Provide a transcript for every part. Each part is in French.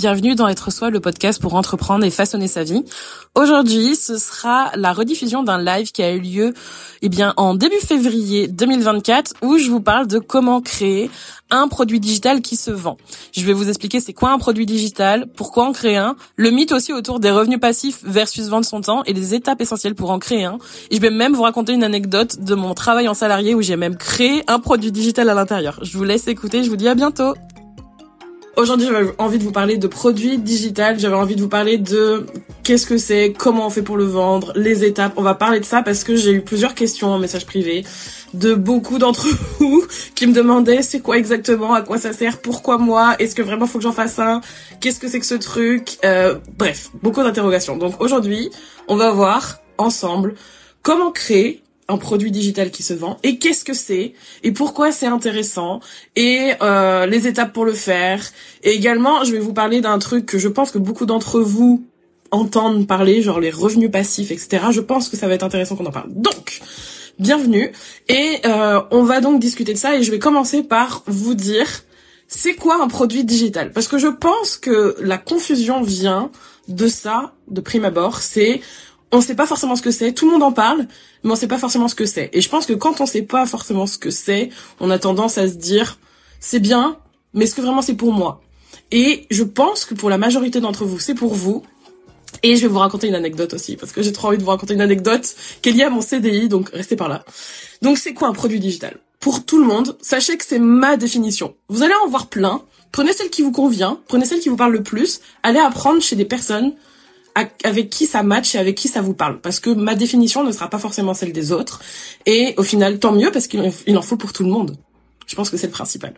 bienvenue dans Être Soi, le podcast pour entreprendre et façonner sa vie. Aujourd'hui, ce sera la rediffusion d'un live qui a eu lieu eh bien, en début février 2024 où je vous parle de comment créer un produit digital qui se vend. Je vais vous expliquer c'est quoi un produit digital, pourquoi en créer un, le mythe aussi autour des revenus passifs versus vendre son temps et les étapes essentielles pour en créer un. Et je vais même vous raconter une anecdote de mon travail en salarié où j'ai même créé un produit digital à l'intérieur. Je vous laisse écouter, je vous dis à bientôt. Aujourd'hui, j'avais envie de vous parler de produits digital. J'avais envie de vous parler de qu'est-ce que c'est, comment on fait pour le vendre, les étapes. On va parler de ça parce que j'ai eu plusieurs questions en message privé de beaucoup d'entre vous qui me demandaient c'est quoi exactement, à quoi ça sert, pourquoi moi, est-ce que vraiment faut que j'en fasse un, qu'est-ce que c'est que ce truc, euh, bref, beaucoup d'interrogations. Donc aujourd'hui, on va voir ensemble comment créer un produit digital qui se vend. Et qu'est-ce que c'est? Et pourquoi c'est intéressant? Et euh, les étapes pour le faire. Et également je vais vous parler d'un truc que je pense que beaucoup d'entre vous entendent parler genre les revenus passifs etc je pense que ça va être intéressant qu'on en parle. Donc bienvenue. Et euh, on va donc discuter de ça et je vais commencer par vous dire c'est quoi un produit digital? Parce que je pense que la confusion vient de ça de prime abord. C'est on sait pas forcément ce que c'est, tout le monde en parle, mais on sait pas forcément ce que c'est. Et je pense que quand on sait pas forcément ce que c'est, on a tendance à se dire c'est bien, mais est-ce que vraiment c'est pour moi? Et je pense que pour la majorité d'entre vous, c'est pour vous. Et je vais vous raconter une anecdote aussi, parce que j'ai trop envie de vous raconter une anecdote qui est liée à mon CDI, donc restez par là. Donc c'est quoi un produit digital? Pour tout le monde, sachez que c'est ma définition. Vous allez en voir plein, prenez celle qui vous convient, prenez celle qui vous parle le plus, allez apprendre chez des personnes avec qui ça match et avec qui ça vous parle. Parce que ma définition ne sera pas forcément celle des autres. Et au final, tant mieux parce qu'il en faut pour tout le monde. Je pense que c'est le principal.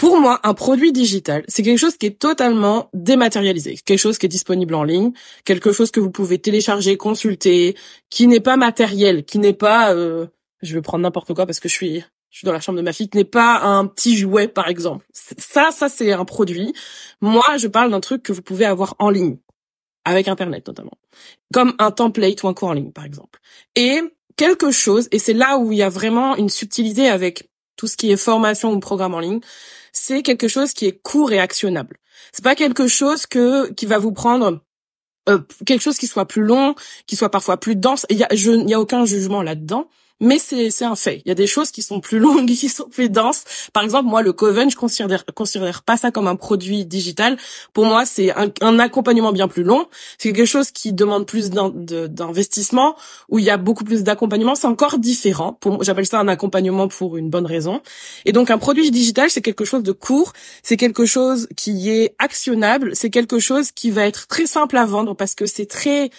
Pour moi, un produit digital, c'est quelque chose qui est totalement dématérialisé, quelque chose qui est disponible en ligne, quelque chose que vous pouvez télécharger, consulter, qui n'est pas matériel, qui n'est pas, euh, je vais prendre n'importe quoi parce que je suis, je suis dans la chambre de ma fille, qui n'est pas un petit jouet par exemple. Ça, ça c'est un produit. Moi, je parle d'un truc que vous pouvez avoir en ligne avec Internet notamment, comme un template ou un cours en ligne par exemple. Et quelque chose, et c'est là où il y a vraiment une subtilité avec tout ce qui est formation ou programme en ligne, c'est quelque chose qui est court et actionnable. C'est pas quelque chose que qui va vous prendre euh, quelque chose qui soit plus long, qui soit parfois plus dense. Il y a, il y a aucun jugement là-dedans mais c'est un fait. Il y a des choses qui sont plus longues, qui sont plus denses. Par exemple, moi, le Coven, je considère considère pas ça comme un produit digital. Pour moi, c'est un, un, accompagnement bien plus long. C'est quelque chose qui demande plus d'investissement, où il y a beaucoup plus d'accompagnement. C'est encore différent. J'appelle ça un accompagnement pour une bonne raison. Et donc, un produit digital, c'est quelque chose de court. C'est quelque chose qui est actionnable. C'est quelque chose qui va être très simple à vendre parce que c'est très,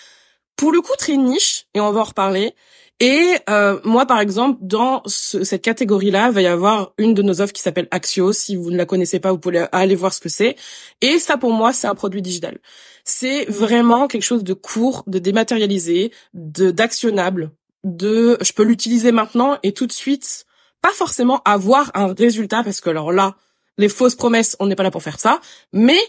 pour le coup, très niche. Et on va en reparler et euh, moi, par exemple, dans cette catégorie-là, va y avoir une de nos offres qui s'appelle Axio. Si vous ne la connaissez pas, vous pouvez aller voir ce que c'est. Et ça, pour moi, c'est un produit digital. C'est vraiment quelque chose de court, de dématérialisé, de d'actionnable, de je peux l'utiliser maintenant et tout de suite, pas forcément avoir un résultat parce que alors là, les fausses promesses, on n'est pas là pour faire ça, mais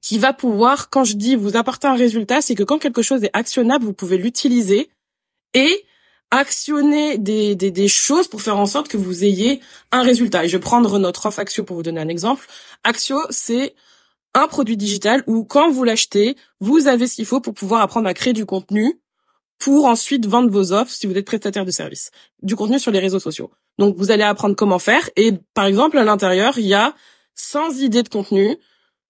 qui va pouvoir, quand je dis vous apporter un résultat, c'est que quand quelque chose est actionnable, vous pouvez l'utiliser et actionner des, des, des, choses pour faire en sorte que vous ayez un résultat. Et je vais prendre notre offre Axio pour vous donner un exemple. Axio, c'est un produit digital où quand vous l'achetez, vous avez ce qu'il faut pour pouvoir apprendre à créer du contenu pour ensuite vendre vos offres si vous êtes prestataire de service. Du contenu sur les réseaux sociaux. Donc vous allez apprendre comment faire et par exemple à l'intérieur, il y a 100 idées de contenu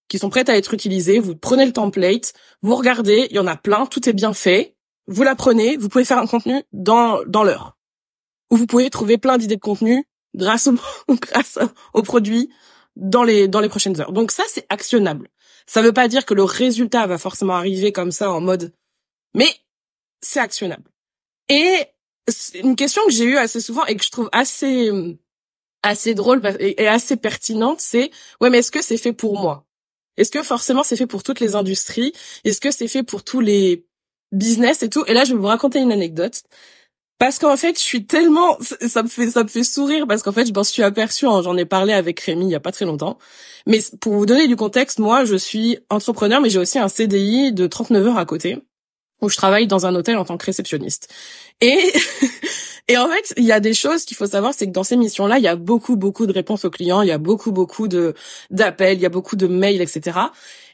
qui sont prêtes à être utilisées. Vous prenez le template, vous regardez, il y en a plein, tout est bien fait vous la prenez, vous pouvez faire un contenu dans, dans l'heure. Ou vous pouvez trouver plein d'idées de contenu grâce au, grâce au produit dans les, dans les prochaines heures. Donc ça, c'est actionnable. Ça veut pas dire que le résultat va forcément arriver comme ça en mode, mais c'est actionnable. Et une question que j'ai eue assez souvent et que je trouve assez, assez drôle et assez pertinente, c'est, ouais, mais est-ce que c'est fait pour moi? Est-ce que forcément c'est fait pour toutes les industries? Est-ce que c'est fait pour tous les business et tout. Et là, je vais vous raconter une anecdote. Parce qu'en fait, je suis tellement, ça me fait, ça me fait sourire parce qu'en fait, je m'en suis aperçue, hein, j'en ai parlé avec Rémi il y a pas très longtemps. Mais pour vous donner du contexte, moi, je suis entrepreneur, mais j'ai aussi un CDI de 39 heures à côté où je travaille dans un hôtel en tant que réceptionniste. Et Et en fait, il y a des choses qu'il faut savoir, c'est que dans ces missions-là, il y a beaucoup, beaucoup de réponses aux clients, il y a beaucoup, beaucoup de d'appels, il y a beaucoup de mails, etc.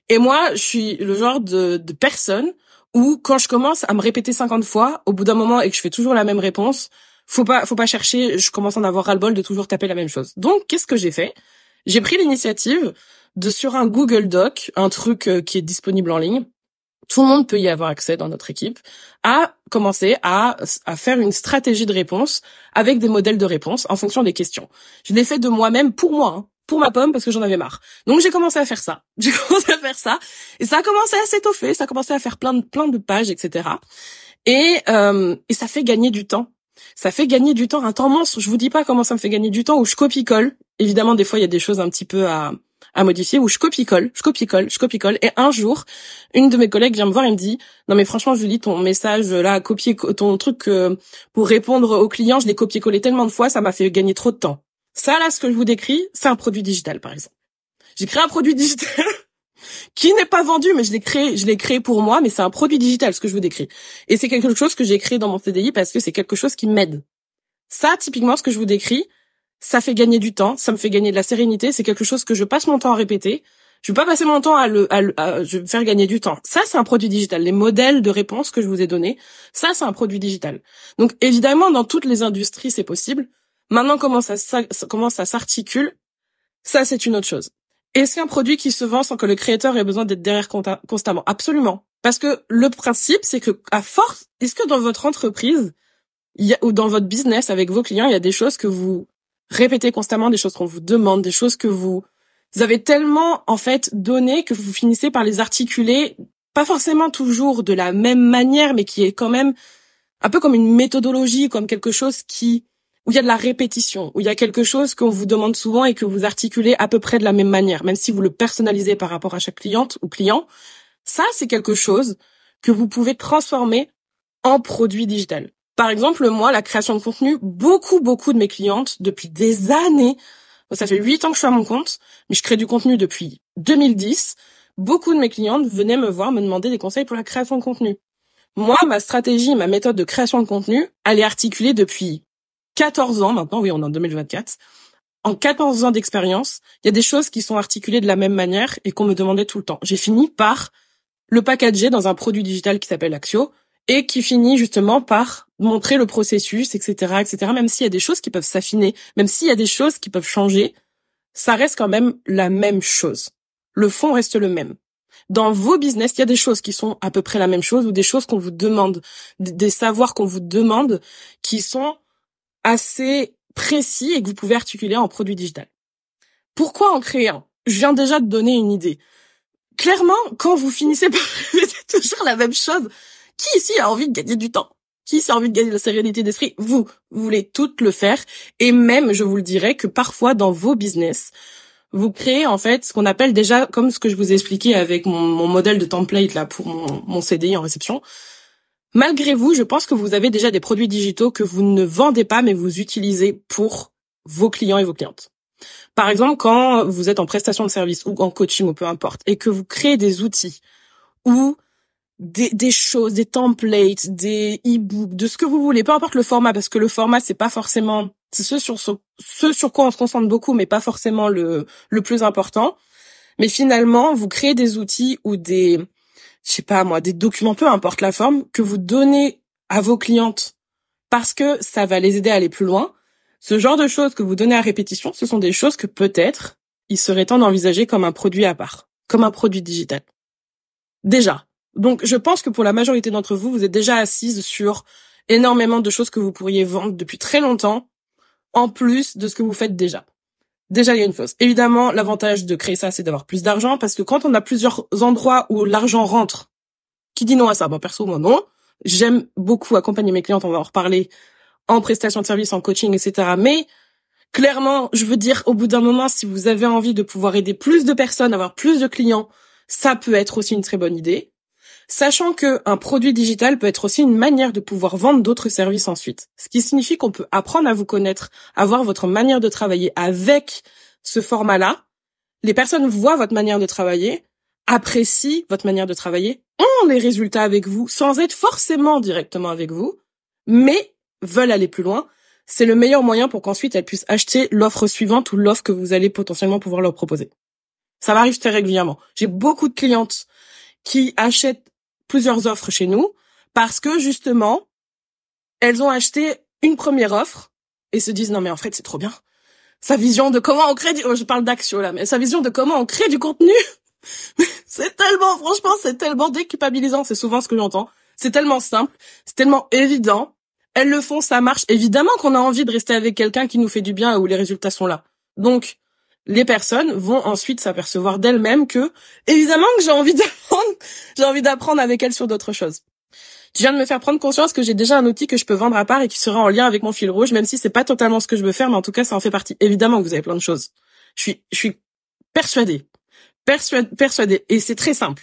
Et moi, je suis le genre de, de personne où quand je commence à me répéter 50 fois, au bout d'un moment et que je fais toujours la même réponse, faut pas, faut pas chercher, je commence à en avoir ras-le-bol de toujours taper la même chose. Donc, qu'est-ce que j'ai fait? J'ai pris l'initiative de sur un Google Doc, un truc euh, qui est disponible en ligne, tout le monde peut y avoir accès dans notre équipe, à commencer à, à faire une stratégie de réponse avec des modèles de réponse en fonction des questions. Je l'ai fait de moi-même pour moi, hein, pour ma pomme parce que j'en avais marre. Donc j'ai commencé à faire ça. J'ai commencé à faire ça et ça a commencé à s'étoffer, ça a commencé à faire plein de plein de pages, etc. Et euh, et ça fait gagner du temps. Ça fait gagner du temps, un temps monstre. Je vous dis pas comment ça me fait gagner du temps où je copie-colle. Évidemment, des fois, il y a des choses un petit peu à, à modifier où je copie-colle, je copie-colle, je copie-colle. Et un jour, une de mes collègues vient me voir et me dit, non mais franchement, Julie, ton message là, copier ton truc euh, pour répondre aux clients, je l'ai copié-collé tellement de fois, ça m'a fait gagner trop de temps. Ça là, ce que je vous décris, c'est un produit digital, par exemple. J'ai créé un produit digital qui n'est pas vendu, mais je l'ai créé, je l'ai créé pour moi, mais c'est un produit digital, ce que je vous décris. Et c'est quelque chose que j'ai créé dans mon CDI parce que c'est quelque chose qui m'aide. Ça, typiquement, ce que je vous décris, ça fait gagner du temps, ça me fait gagner de la sérénité, c'est quelque chose que je passe mon temps à répéter. Je vais pas passer mon temps à le, à, je vais faire gagner du temps. Ça, c'est un produit digital. Les modèles de réponse que je vous ai donnés, ça, c'est un produit digital. Donc, évidemment, dans toutes les industries, c'est possible. Maintenant, comment ça, s'articule, ça, c'est une autre chose. Est-ce qu'un produit qui se vend sans que le créateur ait besoin d'être derrière constamment? Absolument. Parce que le principe, c'est que à force, est-ce que dans votre entreprise, ou dans votre business avec vos clients, il y a des choses que vous répétez constamment des choses qu'on vous demande, des choses que vous, vous avez tellement en fait donné que vous finissez par les articuler, pas forcément toujours de la même manière, mais qui est quand même un peu comme une méthodologie, comme quelque chose qui où il y a de la répétition, où il y a quelque chose qu'on vous demande souvent et que vous articulez à peu près de la même manière, même si vous le personnalisez par rapport à chaque cliente ou client. Ça, c'est quelque chose que vous pouvez transformer en produit digital. Par exemple, moi, la création de contenu, beaucoup, beaucoup de mes clientes, depuis des années, ça fait huit ans que je suis à mon compte, mais je crée du contenu depuis 2010, beaucoup de mes clientes venaient me voir, me demander des conseils pour la création de contenu. Moi, ma stratégie, ma méthode de création de contenu, elle est articulée depuis 14 ans maintenant, oui, on est en 2024. En 14 ans d'expérience, il y a des choses qui sont articulées de la même manière et qu'on me demandait tout le temps. J'ai fini par le packager dans un produit digital qui s'appelle Axio, et qui finit justement par montrer le processus, etc., etc. Même s'il y a des choses qui peuvent s'affiner, même s'il y a des choses qui peuvent changer, ça reste quand même la même chose. Le fond reste le même. Dans vos business, il y a des choses qui sont à peu près la même chose ou des choses qu'on vous demande, des savoirs qu'on vous demande qui sont assez précis et que vous pouvez articuler en produit digital. Pourquoi en créer un? Je viens déjà de donner une idée. Clairement, quand vous finissez par répéter toujours la même chose, qui ici a envie de gagner du temps? Qui ici a envie de gagner de la sérénité d'esprit? Vous, vous voulez toutes le faire. Et même, je vous le dirais, que parfois dans vos business, vous créez en fait ce qu'on appelle déjà, comme ce que je vous ai expliqué avec mon, modèle de template là pour mon, mon CDI en réception. Malgré vous, je pense que vous avez déjà des produits digitaux que vous ne vendez pas, mais vous utilisez pour vos clients et vos clientes. Par exemple, quand vous êtes en prestation de service ou en coaching ou peu importe, et que vous créez des outils ou des, choses, des templates, des e-books, de ce que vous voulez, peu importe le format, parce que le format c'est pas forcément, c'est ce sur sur quoi on se concentre beaucoup, mais pas forcément le le plus important. Mais finalement, vous créez des outils ou des, je sais pas moi, des documents, peu importe la forme, que vous donnez à vos clientes parce que ça va les aider à aller plus loin. Ce genre de choses que vous donnez à répétition, ce sont des choses que peut-être il serait temps d'envisager comme un produit à part, comme un produit digital. Déjà, donc, je pense que pour la majorité d'entre vous, vous êtes déjà assise sur énormément de choses que vous pourriez vendre depuis très longtemps, en plus de ce que vous faites déjà. Déjà, il y a une chose. Évidemment, l'avantage de créer ça, c'est d'avoir plus d'argent, parce que quand on a plusieurs endroits où l'argent rentre, qui dit non à ça? Perso, moi, non. J'aime beaucoup accompagner mes clientes, on va en reparler, en prestation de service, en coaching, etc. Mais, clairement, je veux dire, au bout d'un moment, si vous avez envie de pouvoir aider plus de personnes, avoir plus de clients, ça peut être aussi une très bonne idée sachant que un produit digital peut être aussi une manière de pouvoir vendre d'autres services ensuite. Ce qui signifie qu'on peut apprendre à vous connaître, avoir votre manière de travailler avec ce format-là. Les personnes voient votre manière de travailler, apprécient votre manière de travailler, ont les résultats avec vous sans être forcément directement avec vous, mais veulent aller plus loin c'est le meilleur moyen pour qu'ensuite elles puissent acheter l'offre suivante ou l'offre que vous allez potentiellement pouvoir leur proposer. Ça m'arrive très régulièrement. J'ai beaucoup de clientes qui achètent plusieurs offres chez nous parce que justement, elles ont acheté une première offre et se disent non mais en fait c'est trop bien. Sa vision de comment on crée du... je parle d'action là, mais sa vision de comment on crée du contenu, c'est tellement, franchement, c'est tellement déculpabilisant. C'est souvent ce que j'entends. C'est tellement simple, c'est tellement évident. Elles le font, ça marche. Évidemment qu'on a envie de rester avec quelqu'un qui nous fait du bien où les résultats sont là. Donc, les personnes vont ensuite s'apercevoir d'elles-mêmes que, évidemment que j'ai envie d'apprendre, j'ai envie d'apprendre avec elles sur d'autres choses. Je viens de me faire prendre conscience que j'ai déjà un outil que je peux vendre à part et qui sera en lien avec mon fil rouge, même si c'est pas totalement ce que je veux faire, mais en tout cas, ça en fait partie. Évidemment que vous avez plein de choses. Je suis, je suis persuadée, persuadée, persuadée, et c'est très simple.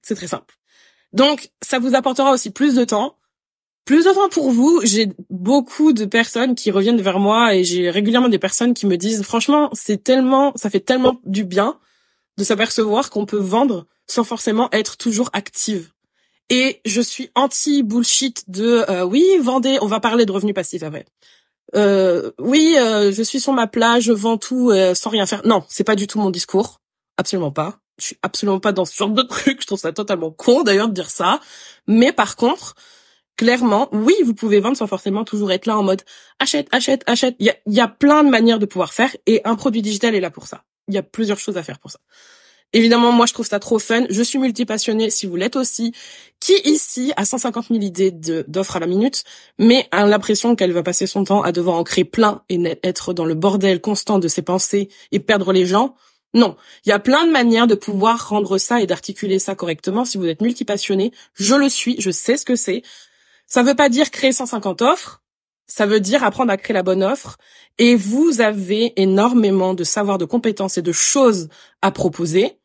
C'est très simple. Donc, ça vous apportera aussi plus de temps, plus de temps pour vous. J'ai beaucoup de personnes qui reviennent vers moi et j'ai régulièrement des personnes qui me disent, franchement, c'est tellement, ça fait tellement du bien de s'apercevoir qu'on peut vendre sans forcément être toujours active. Et je suis anti bullshit de euh, oui vendez, on va parler de revenus passifs après. Euh, oui, euh, je suis sur ma plage, je vends tout euh, sans rien faire. Non, c'est pas du tout mon discours, absolument pas. Je suis absolument pas dans ce genre de truc. Je trouve ça totalement con d'ailleurs de dire ça. Mais par contre, clairement, oui, vous pouvez vendre sans forcément toujours être là en mode achète, achète, achète. Il y a, plein de manières de pouvoir faire et un produit digital est là pour ça. Il y a plusieurs choses à faire pour ça. Évidemment, moi, je trouve ça trop fun. Je suis multipassionnée, si vous l'êtes aussi. Qui ici a 150 000 idées d'offres à la minute, mais a l'impression qu'elle va passer son temps à devoir en créer plein et être dans le bordel constant de ses pensées et perdre les gens Non. Il y a plein de manières de pouvoir rendre ça et d'articuler ça correctement. Si vous êtes multipassionné, je le suis, je sais ce que c'est. Ça veut pas dire créer 150 offres. Ça veut dire apprendre à créer la bonne offre. Et vous avez énormément de savoir, de compétences et de choses à proposer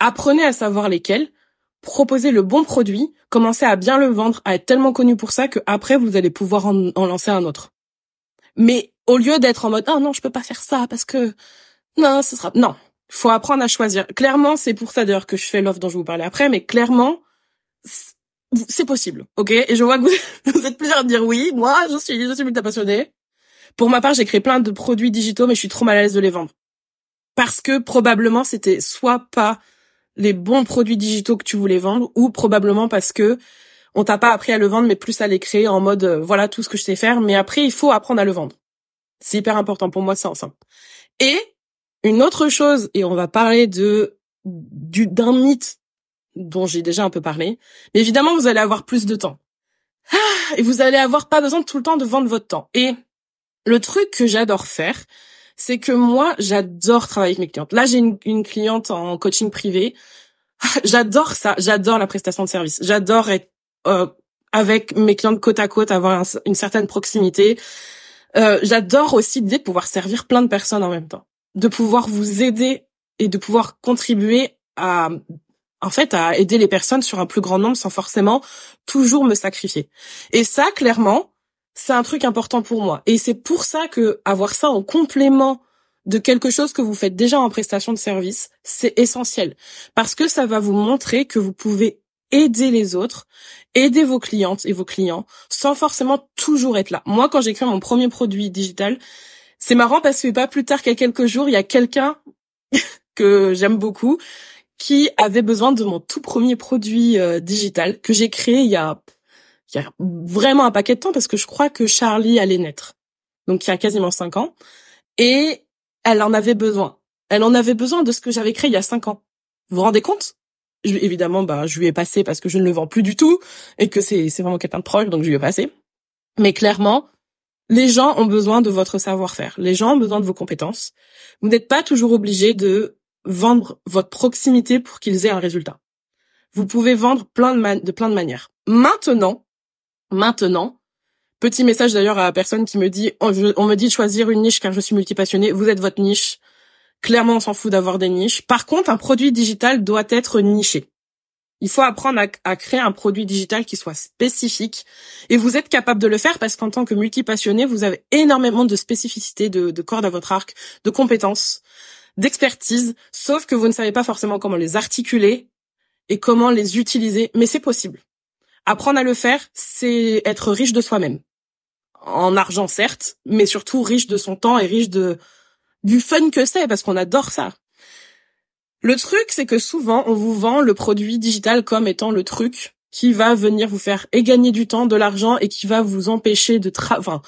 apprenez à savoir lesquels, proposez le bon produit, commencez à bien le vendre, à être tellement connu pour ça que après vous allez pouvoir en, lancer un autre. Mais au lieu d'être en mode ah non je peux pas faire ça parce que non ce sera non faut apprendre à choisir clairement c'est pour ça d'ailleurs que je fais l'offre dont je vous parlais après mais clairement c'est possible ok? Et je vois que vous, êtes plusieurs à dire oui moi je suis je suis passionnée pour ma part j'ai créé plein de produits digitaux mais je suis trop mal à l'aise de les vendre parce que probablement c'était soit pas les bons produits digitaux que tu voulais vendre ou probablement parce que on t'a pas appris à le vendre mais plus à les créer en mode euh, voilà tout ce que je sais faire mais après il faut apprendre à le vendre. C'est hyper important pour moi c'est ensemble. Et une autre chose et on va parler de du d'un mythe dont j'ai déjà un peu parlé. Mais évidemment vous allez avoir plus de temps. Ah, et vous allez avoir pas besoin tout le temps de vendre votre temps. Et le truc que j'adore faire, c'est que moi, j'adore travailler avec mes clientes. Là, j'ai une, cliente en coaching privé. J'adore ça. J'adore la prestation de service. J'adore être euh, avec mes clientes côte à côte, avoir une certaine proximité. Euh, j'adore aussi l'idée de pouvoir servir plein de personnes en même temps, de pouvoir vous aider et de pouvoir contribuer à, en fait, à aider les personnes sur un plus grand nombre sans forcément toujours me sacrifier. Et ça, clairement, c'est un truc important pour moi. Et c'est pour ça que avoir ça en complément de quelque chose que vous faites déjà en prestation de service, c'est essentiel. Parce que ça va vous montrer que vous pouvez aider les autres, aider vos clientes et vos clients sans forcément toujours être là. Moi, quand j'ai créé mon premier produit digital, c'est marrant parce que pas plus tard qu'à quelques jours, il y a quelqu'un que j'aime beaucoup qui avait besoin de mon tout premier produit euh, digital que j'ai créé il y a il y a vraiment un paquet de temps parce que je crois que Charlie allait naître. Donc il y a quasiment cinq ans. Et elle en avait besoin. Elle en avait besoin de ce que j'avais créé il y a cinq ans. Vous vous rendez compte? Je, Évidemment, bah, je lui ai passé parce que je ne le vends plus du tout et que c'est, vraiment quelqu'un de proche, donc je lui ai passé. Mais clairement, les gens ont besoin de votre savoir-faire. Les gens ont besoin de vos compétences. Vous n'êtes pas toujours obligé de vendre votre proximité pour qu'ils aient un résultat. Vous pouvez vendre plein de, de plein de manières. Maintenant, maintenant. Petit message d'ailleurs à la personne qui me dit, on, me dit de choisir une niche car je suis multipassionnée. Vous êtes votre niche. Clairement, on s'en fout d'avoir des niches. Par contre, un produit digital doit être niché. Il faut apprendre à, créer un produit digital qui soit spécifique. Et vous êtes capable de le faire parce qu'en tant que multipassionné, vous avez énormément de spécificités, de cordes à votre arc, de compétences, d'expertise, sauf que vous ne savez pas forcément comment les articuler et comment les utiliser. Mais c'est possible. Apprendre à le faire, c'est être riche de soi-même. en argent certes, mais surtout riche de son temps et riche de du fun que c'est parce qu'on adore ça. Le truc, c'est que souvent, on vous vend le produit digital comme étant le truc qui va venir vous faire gagner du temps, de l'argent et qui va vous empêcher de tra enfin,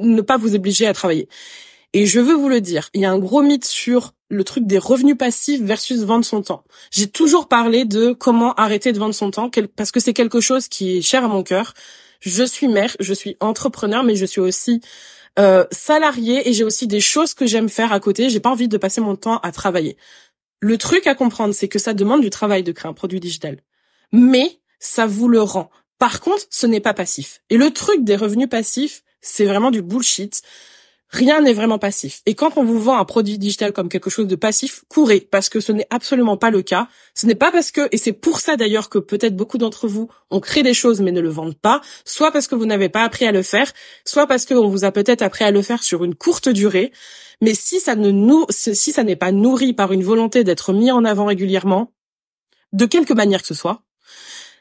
ne pas vous obliger à travailler. Et je veux vous le dire, il y a un gros mythe sur le truc des revenus passifs versus vendre son temps. J'ai toujours parlé de comment arrêter de vendre son temps parce que c'est quelque chose qui est cher à mon cœur. Je suis mère, je suis entrepreneur, mais je suis aussi euh, salarié et j'ai aussi des choses que j'aime faire à côté. J'ai pas envie de passer mon temps à travailler. Le truc à comprendre, c'est que ça demande du travail de créer un produit digital. Mais ça vous le rend. Par contre, ce n'est pas passif. Et le truc des revenus passifs, c'est vraiment du bullshit. Rien n'est vraiment passif. Et quand on vous vend un produit digital comme quelque chose de passif, courez, parce que ce n'est absolument pas le cas. Ce n'est pas parce que, et c'est pour ça d'ailleurs que peut-être beaucoup d'entre vous ont créé des choses mais ne le vendent pas, soit parce que vous n'avez pas appris à le faire, soit parce qu'on vous a peut-être appris à le faire sur une courte durée. Mais si ça ne nous, si ça n'est pas nourri par une volonté d'être mis en avant régulièrement, de quelque manière que ce soit,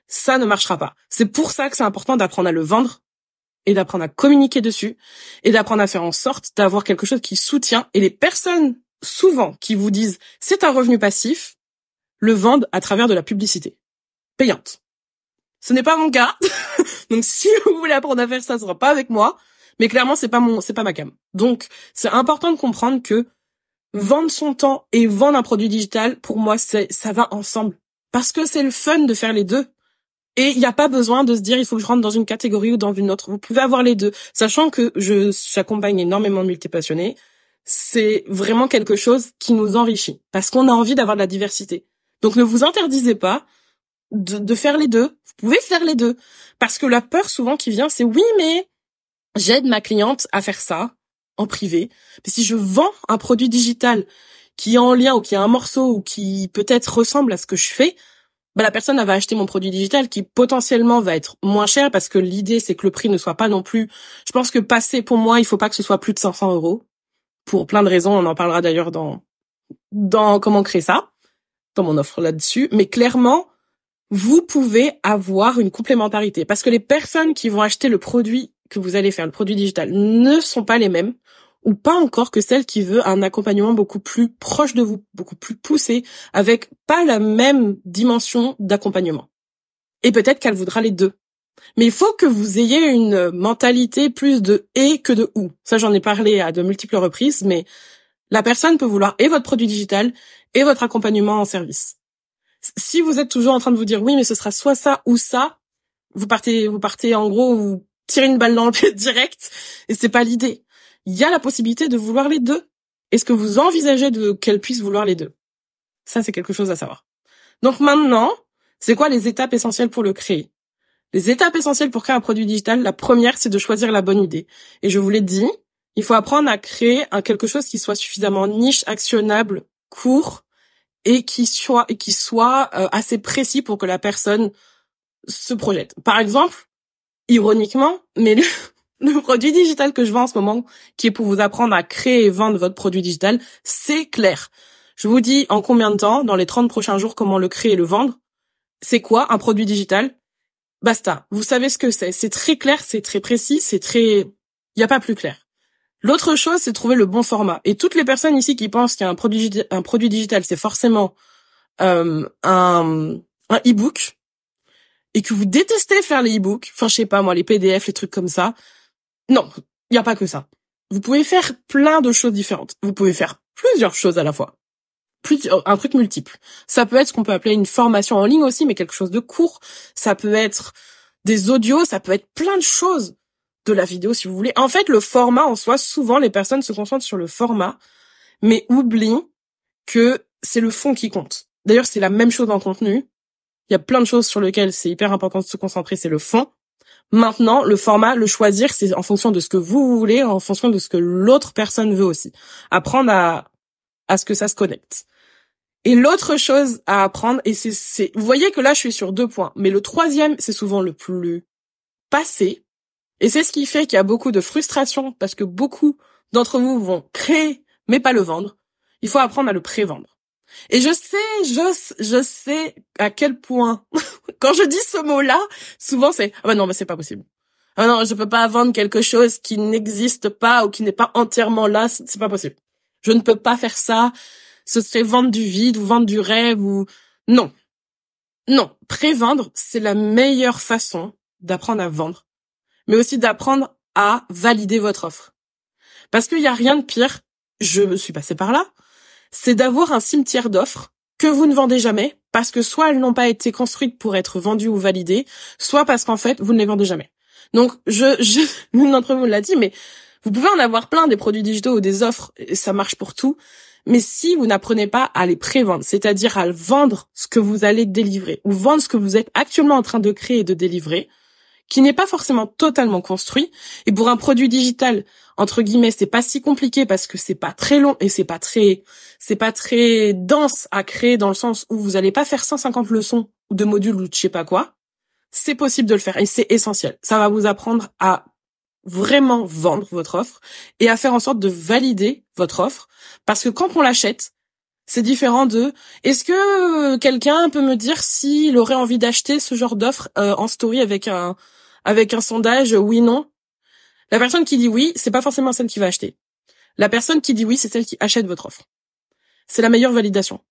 ça ne marchera pas. C'est pour ça que c'est important d'apprendre à le vendre et d'apprendre à communiquer dessus et d'apprendre à faire en sorte d'avoir quelque chose qui soutient et les personnes souvent qui vous disent c'est un revenu passif le vendent à travers de la publicité payante. Ce n'est pas mon cas. Donc si vous voulez apprendre à faire ça, ce sera pas avec moi, mais clairement c'est pas mon c'est pas ma cam. Donc c'est important de comprendre que vendre son temps et vendre un produit digital pour moi c'est ça va ensemble parce que c'est le fun de faire les deux. Et il n'y a pas besoin de se dire il faut que je rentre dans une catégorie ou dans une autre. Vous pouvez avoir les deux, sachant que je j'accompagne énormément de multipassionnés. C'est vraiment quelque chose qui nous enrichit parce qu'on a envie d'avoir de la diversité. Donc ne vous interdisez pas de, de faire les deux. Vous pouvez faire les deux parce que la peur souvent qui vient, c'est oui mais j'aide ma cliente à faire ça en privé. Mais si je vends un produit digital qui est en lien ou qui a un morceau ou qui peut-être ressemble à ce que je fais, bah, la personne va acheter mon produit digital qui potentiellement va être moins cher parce que l'idée c'est que le prix ne soit pas non plus. Je pense que passer pour moi, il faut pas que ce soit plus de 500 euros pour plein de raisons. On en parlera d'ailleurs dans dans comment créer ça, dans mon offre là-dessus. Mais clairement, vous pouvez avoir une complémentarité parce que les personnes qui vont acheter le produit que vous allez faire, le produit digital, ne sont pas les mêmes ou pas encore que celle qui veut un accompagnement beaucoup plus proche de vous, beaucoup plus poussé, avec pas la même dimension d'accompagnement. Et peut-être qu'elle voudra les deux. Mais il faut que vous ayez une mentalité plus de et que de ou. Ça, j'en ai parlé à de multiples reprises, mais la personne peut vouloir et votre produit digital et votre accompagnement en service. Si vous êtes toujours en train de vous dire oui, mais ce sera soit ça ou ça, vous partez, vous partez en gros, vous tirez une balle dans le pied direct, et c'est pas l'idée il y a la possibilité de vouloir les deux. Est-ce que vous envisagez de qu'elle puisse vouloir les deux? Ça, c'est quelque chose à savoir. Donc maintenant, c'est quoi les étapes essentielles pour le créer? Les étapes essentielles pour créer un produit digital, la première, c'est de choisir la bonne idée. Et je vous l'ai dit, il faut apprendre à créer un quelque chose qui soit suffisamment niche, actionnable, court et qui soit et qui soit euh, assez précis pour que la personne se projette. Par exemple, ironiquement, mais produit digital que je vends en ce moment, qui est pour vous apprendre à créer et vendre votre produit digital, c'est clair. Je vous dis en combien de temps, dans les 30 prochains jours, comment le créer et le vendre? C'est quoi un produit digital? Basta. Vous savez ce que c'est. C'est très clair, c'est très précis, c'est très... Il n'y a pas plus clair. L'autre chose, c'est trouver le bon format. Et toutes les personnes ici qui pensent qu'un produit, un produit digital, c'est forcément euh, un, un e-book, et que vous détestez faire les e-books, enfin je sais pas moi, les PDF, les trucs comme ça, non, il n'y a pas que ça. Vous pouvez faire plein de choses différentes. Vous pouvez faire plusieurs choses à la fois. Euh, un truc multiple. Ça peut être ce qu'on peut appeler une formation en ligne aussi, mais quelque chose de court. Ça peut être des audios, ça peut être plein de choses. De la vidéo, si vous voulez. En fait, le format en soi, souvent, les personnes se concentrent sur le format, mais oublient que c'est le fond qui compte. D'ailleurs, c'est la même chose en contenu. Il y a plein de choses sur lesquelles c'est hyper important de se concentrer, c'est le fond. Maintenant, le format, le choisir, c'est en fonction de ce que vous voulez, en fonction de ce que l'autre personne veut aussi. Apprendre à, à ce que ça se connecte. Et l'autre chose à apprendre, et c'est, vous voyez que là, je suis sur deux points, mais le troisième, c'est souvent le plus passé. Et c'est ce qui fait qu'il y a beaucoup de frustration parce que beaucoup d'entre vous vont créer, mais pas le vendre. Il faut apprendre à le pré-vendre. Et je sais, je, je sais à quel point, quand je dis ce mot-là, souvent c'est, ah bah non, bah c'est pas possible. ah non, je peux pas vendre quelque chose qui n'existe pas ou qui n'est pas entièrement là, c'est pas possible. Je ne peux pas faire ça. Ce serait vendre du vide ou vendre du rêve ou non. Non, pré-vendre, c'est la meilleure façon d'apprendre à vendre, mais aussi d'apprendre à valider votre offre. Parce qu'il n'y a rien de pire, je suis passé par là, c'est d'avoir un cimetière d'offres que vous ne vendez jamais parce que soit elles n'ont pas été construites pour être vendues ou validées, soit parce qu'en fait, vous ne les vendez jamais. Donc, je, je, l'une d'entre vous l'a dit, mais vous pouvez en avoir plein des produits digitaux ou des offres, et ça marche pour tout. Mais si vous n'apprenez pas à les prévendre, c'est-à-dire à vendre ce que vous allez délivrer, ou vendre ce que vous êtes actuellement en train de créer et de délivrer, qui n'est pas forcément totalement construit. Et pour un produit digital, entre guillemets, c'est pas si compliqué parce que c'est pas très long et c'est pas très, c'est pas très dense à créer dans le sens où vous allez pas faire 150 leçons de modules ou de je sais pas quoi. C'est possible de le faire et c'est essentiel. Ça va vous apprendre à vraiment vendre votre offre et à faire en sorte de valider votre offre parce que quand on l'achète, c'est différent de est-ce que quelqu'un peut me dire s'il aurait envie d'acheter ce genre d'offre euh, en story avec un avec un sondage oui non La personne qui dit oui, c'est pas forcément celle qui va acheter. La personne qui dit oui, c'est celle qui achète votre offre. C'est la meilleure validation.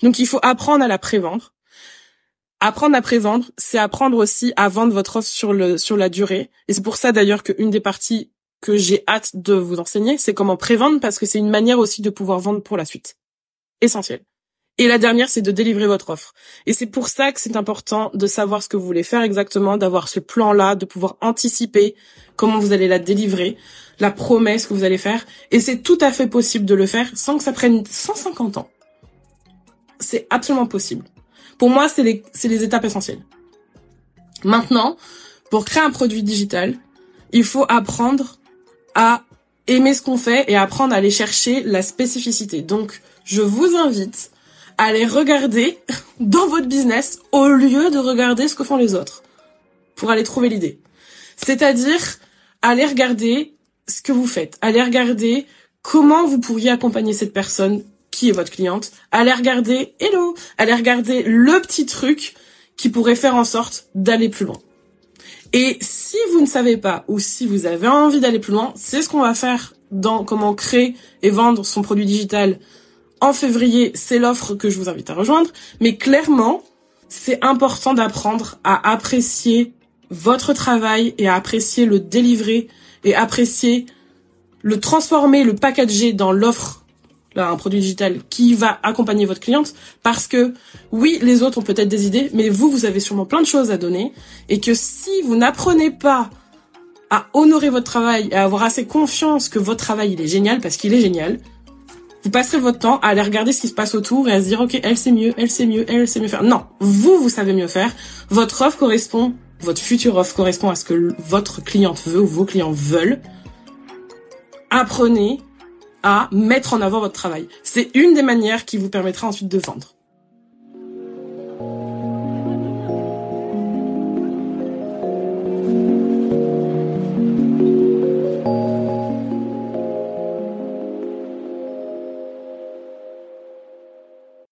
Donc il faut apprendre à la prévendre. Apprendre à prévendre, c'est apprendre aussi à vendre votre offre sur le sur la durée. Et c'est pour ça d'ailleurs qu'une des parties que j'ai hâte de vous enseigner, c'est comment prévendre parce que c'est une manière aussi de pouvoir vendre pour la suite. Essentiel. Et la dernière, c'est de délivrer votre offre. Et c'est pour ça que c'est important de savoir ce que vous voulez faire exactement, d'avoir ce plan-là, de pouvoir anticiper comment vous allez la délivrer, la promesse que vous allez faire. Et c'est tout à fait possible de le faire sans que ça prenne 150 ans. C'est absolument possible. Pour moi, c'est les, les étapes essentielles. Maintenant, pour créer un produit digital, il faut apprendre à aimer ce qu'on fait et apprendre à aller chercher la spécificité. Donc, je vous invite Allez regarder dans votre business au lieu de regarder ce que font les autres pour aller trouver l'idée. C'est-à-dire, allez regarder ce que vous faites. Allez regarder comment vous pourriez accompagner cette personne qui est votre cliente. Allez regarder, hello, allez regarder le petit truc qui pourrait faire en sorte d'aller plus loin. Et si vous ne savez pas ou si vous avez envie d'aller plus loin, c'est ce qu'on va faire dans comment créer et vendre son produit digital en février, c'est l'offre que je vous invite à rejoindre. Mais clairement, c'est important d'apprendre à apprécier votre travail et à apprécier le délivrer et apprécier le transformer, le packager dans l'offre un produit digital qui va accompagner votre cliente parce que oui, les autres ont peut-être des idées, mais vous, vous avez sûrement plein de choses à donner et que si vous n'apprenez pas à honorer votre travail et à avoir assez confiance que votre travail il est génial parce qu'il est génial, vous passerez votre temps à aller regarder ce qui se passe autour et à se dire, OK, elle sait mieux, elle sait mieux, elle sait mieux faire. Non, vous, vous savez mieux faire. Votre offre correspond, votre future offre correspond à ce que votre cliente veut ou vos clients veulent. Apprenez à mettre en avant votre travail. C'est une des manières qui vous permettra ensuite de vendre.